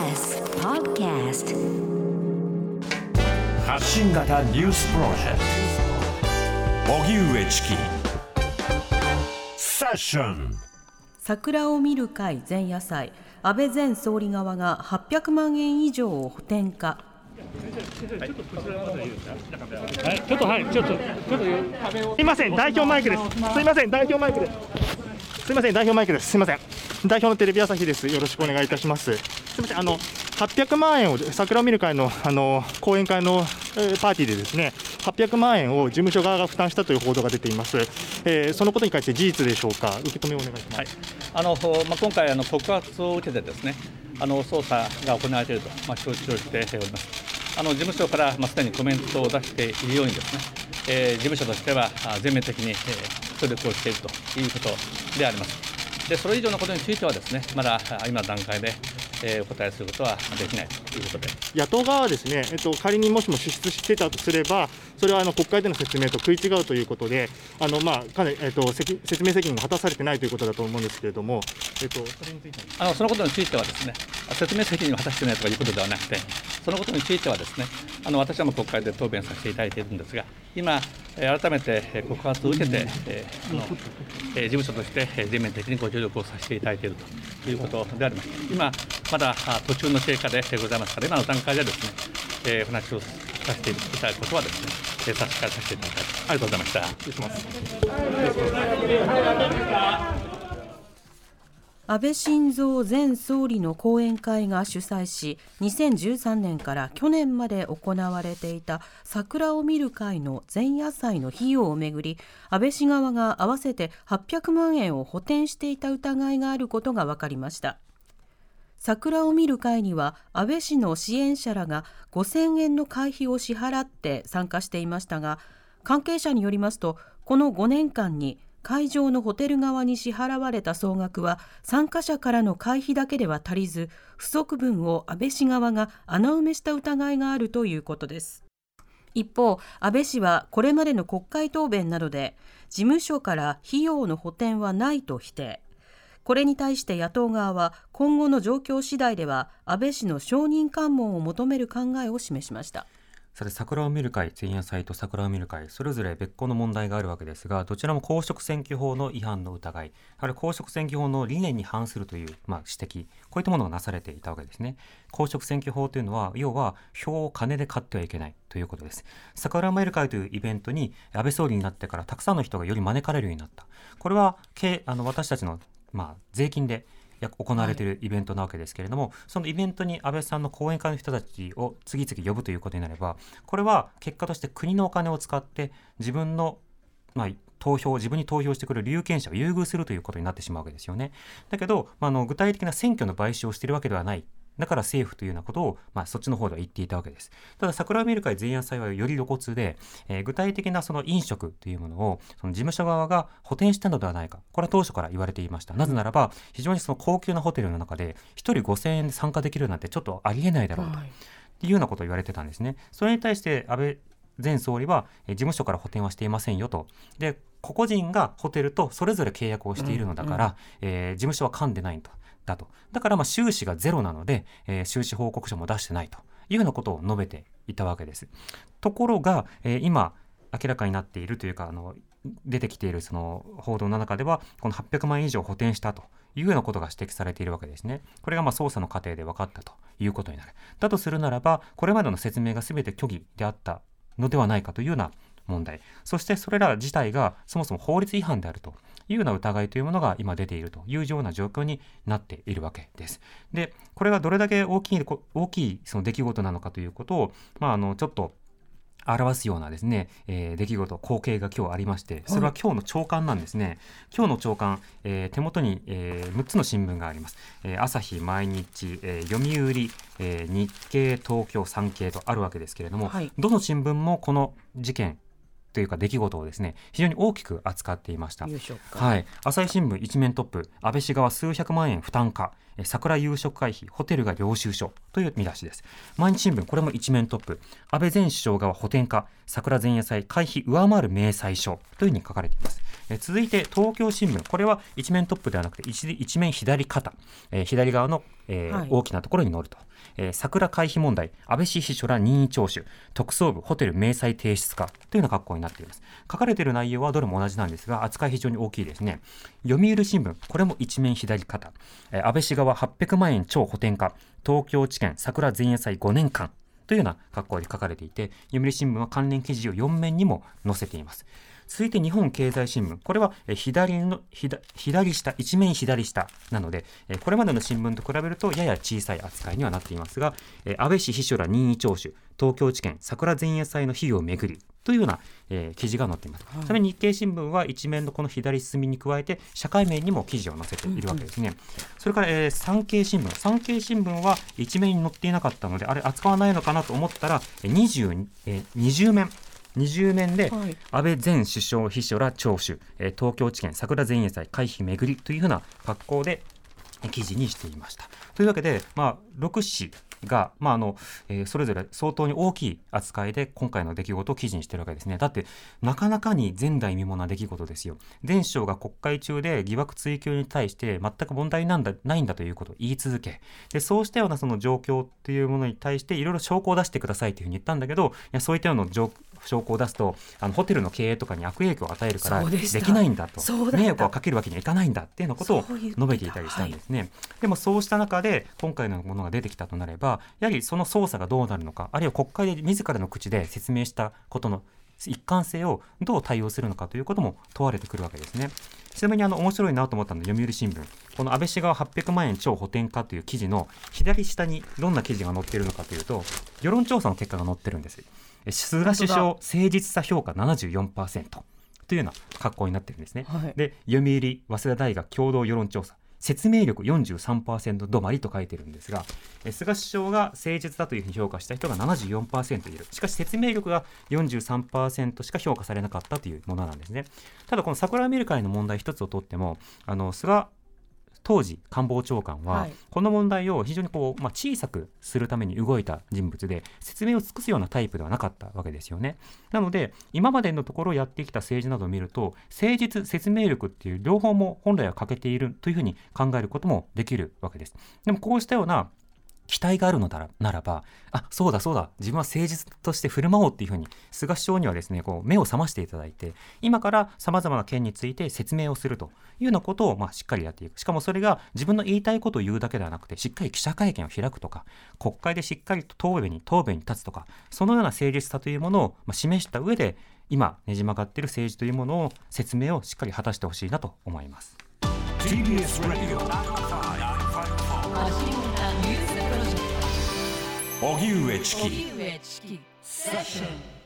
TBS Podcast 発信型ニュースプロジェクト。荻上チキ。セッション。桜を見る会前夜祭。安倍前総理側が800万円以上を補填かはい、ちょっとはい、ちょっと、ちょっと、すいません、代表マイクです。すいません、代表マイクです。すいません、代表マイクです。すいません。代表のテレビ朝日です。よろしくお願いいたします。すいません、あの、800万円を桜を見る会の、あの、講演会の、えーパーティーでですね、800万円を事務所側が負担したという報道が出ています。えーそのことに関して事実でしょうか、受け止めをお願いします。はい、あのまあ、今回あの、告発を受けてですねあの捜査が行われていると、まあ、承知をしております。あの事務所から、まあ、すでにコメントを出しているようにですね、えー事務所としては全面的に、えー協力をしているということであります。でそれ以上のことについてはですねまだあ今の段階で、えーお答えすることはできないということで。野党側はですね、えっと、仮にもしも支出してたとすれば、それはあの国会での説明と食い違うということで、あのまあ、かなり、えっと、責説明責任が果たされてないということだと思うんですけれども、えっと、それについては。あのそのことについてはですね説明責任を果たしていないとかいうことではなくてそのことについてはですねあの私はも国会で答弁させていただいているんですが今改めて告発を受けて、あの事務所として全面的にご協力をさせていただいているということであります。今まだ途中の経過でございますから今の段階でですね、お話をさせていただくことはですね差し控えさせていただきたい。ありがとうございました。失礼します。安倍晋三前総理の講演会が主催し2013年から去年まで行われていた桜を見る会の前夜祭の費用をめぐり安倍氏側が合わせて800万円を補填していた疑いがあることが分かりました。桜を見る会には安倍氏の支援者らが5000円の会費を支払って参加していましたが関係者によりますとこの5年間に会場のホテル側に支払われた総額は参加者からの会費だけでは足りず不足分を安倍氏側が穴埋めした疑いがあるということです。一方安倍氏はこれまでの国会答弁などで事務所から費用の補填はないと否定。これに対して野党側は今後の状況次第では安倍氏の承認喚問を求める考えを示しました。さて桜を見る会前夜祭と桜を見る会それぞれ別個の問題があるわけですがどちらも公職選挙法の違反の疑い。あるいは公職選挙法の理念に反するという、まあ、指摘。こういったものがなされていたわけですね。公職選挙法というのは要は票を金で買ってはいけないということです。桜を見る会というイベントに安倍総理になってからたくさんの人がより招かれるようになった。これはあの私たちの、まあ、税金で行われているイベントなわけですけれども、そのイベントに安倍さんの後援会の人たちを次々呼ぶということになれば、これは結果として国のお金を使って自分の、まあ、投票、自分に投票してくる有権者を優遇するということになってしまうわけですよね。だけど、まあ、あの具体的な選挙の買収をしているわけではない。だから政府というようなことを、まあ、そっちの方では言っていたわけです。ただ、桜を見る会前夜祭はより露骨で、えー具体的なその飲食というものを、その事務所側が補填したのではないか。これは当初から言われていました。なぜならば、非常にその高級なホテルの中で、1人5000円で参加できるなんてちょっとありえないだろうと。っていうようなことを言われてたんですね。それに対して安倍前総理は、えー事務所から補填はしていませんよと。で、個々人がホテルとそれぞれ契約をしているのだから、えー事務所は噛んでないと。だと。だから、まあ、収支がゼロなので、えー収支報告書も出してないというようなことを述べていたわけです。ところが、えー今、明らかになっているというか、あの、出てきているその報道の中では、この800万円以上補填したというようなことが指摘されているわけですね。これがまあ捜査の過程で分かったということになる。だとするならば、これまでの説明が全て虚偽であったのではないかというような問題。そしてそれら自体がそもそも法律違反であるというような疑いというものが今出ているというような状況になっているわけです。で、これがどれだけ大きいこ、大きいその出来事なのかということを、まあ、あの、ちょっと、表すようなですね、えー出来事、光景が今日ありまして、それは今日の朝刊なんですね。今日の朝刊、えー手元に、え6つの新聞があります。えー朝日、毎日、えー読売、えー日経、東京、産経とあるわけですけれども、はいどの新聞もこの事件というか出来事をですね、非常に大きく扱っていました。はい、朝日新聞一面トップ、安倍氏側数百万円負担か、え桜夕食会費、ホテルが領収書という見出しです。毎日新聞、これも一面トップ、安倍前首相側補填か、桜前夜祭会費上回る明細書というふうに書かれています。えー続いて東京新聞。これは一面トップではなくて一一面左肩、えー左側の、えーはい。大きなところに載ると、えー桜回避問題。安倍氏秘書ら任意聴取。特捜部ホテル明細提出かというような格好になっています。書かれている内容はどれも同じなんですが扱い非常に大きいですね。読売新聞。これも一面左肩、えー安倍氏側800万円超補填か東京地検桜前夜祭5年間。というような格好で書かれていて読売新聞は関連記事を4面にも載せています続いて日本経済新聞。これはえー左の左左下一面左下なのでえーこれまでの新聞と比べるとやや小さい扱いにはなっていますがえー安倍氏秘書ら任意聴取東京地検桜前夜祭の費用をめぐりというような、えー記事が載っています、ちなみに日経新聞は一面のこの左隅に加えて社会面にも記事を載せているわけですね、それから、えー産経新聞。産経新聞は一面に載っていなかったのであれ扱わないのかなと思ったらえー20、えー20面20面ではい安倍前首相秘書ら聴取、えー東京地検桜前夜祭回避めぐりというふうな格好でえー記事にしていました。というわけで、まあ、6紙が、まああのえーそれぞれ相当に大きい扱いで今回の出来事を記事にしているわけですね。だってなかなかに前代未聞な出来事ですよ。前首相が国会中で疑惑追及に対して全く問題なんだないんだということを言い続けでそうしたようなその状況っていうものに対していろいろ証拠を出してくださいというふうに言ったんだけどいやそういったような状証拠を出すとあのホテルの経営とかに悪影響を与えるからできないんだと迷惑をかけるわけにはいかないんだっていうようなことを述べていたりしたんですね。でもそうした中で今回のものが出てきたとなればやはりその捜査がどうなるのかあるいは国会で自らの口で説明したことの一貫性をどう対応するのかということも問われてくるわけですね。ちなみにあの面白いなと思ったのは読売新聞この安倍氏側800万円超補填かという記事の左下にどんな記事が載っているのかというと世論調査の結果が載ってるんです。え菅首相誠実さ評価74%というような格好になってるんですね。はい。で読売早稲田大学共同世論調査。説明力43%止まりと書いてるんですがえ菅首相が誠実だというふうに評価した人が74%いる。しかし説明力が43%しか評価されなかったというものなんですね。ただこの桜見る会の問題一つをとってもあの菅当時官房長官は、はいこの問題を非常にこう、まあ、小さくするために動いた人物で説明を尽くすようなタイプではなかったわけですよね。なので今までのところやってきた政治などを見ると誠実説明力っていう両方も本来は欠けているというふうに考えることもできるわけです。でもこうしたような期待があるのならならばあそうだそうだ。自分は誠実として振る舞おうっていうふうに菅首相にはですねこう目を覚ましていただいて今からさまざまな件について説明をするというようなことを、まあ、しっかりやっていく。しかもそれが自分の言いたいことを言うだけではなくてしっかり記者会見を開くとか国会でしっかりと答弁に答弁に立つとかそのような誠実さというものを、まあ、示した上で今ねじ曲がっている政治というものを説明をしっかり果たしてほしいなと思います。TBS Radio 荻上チキ。セッション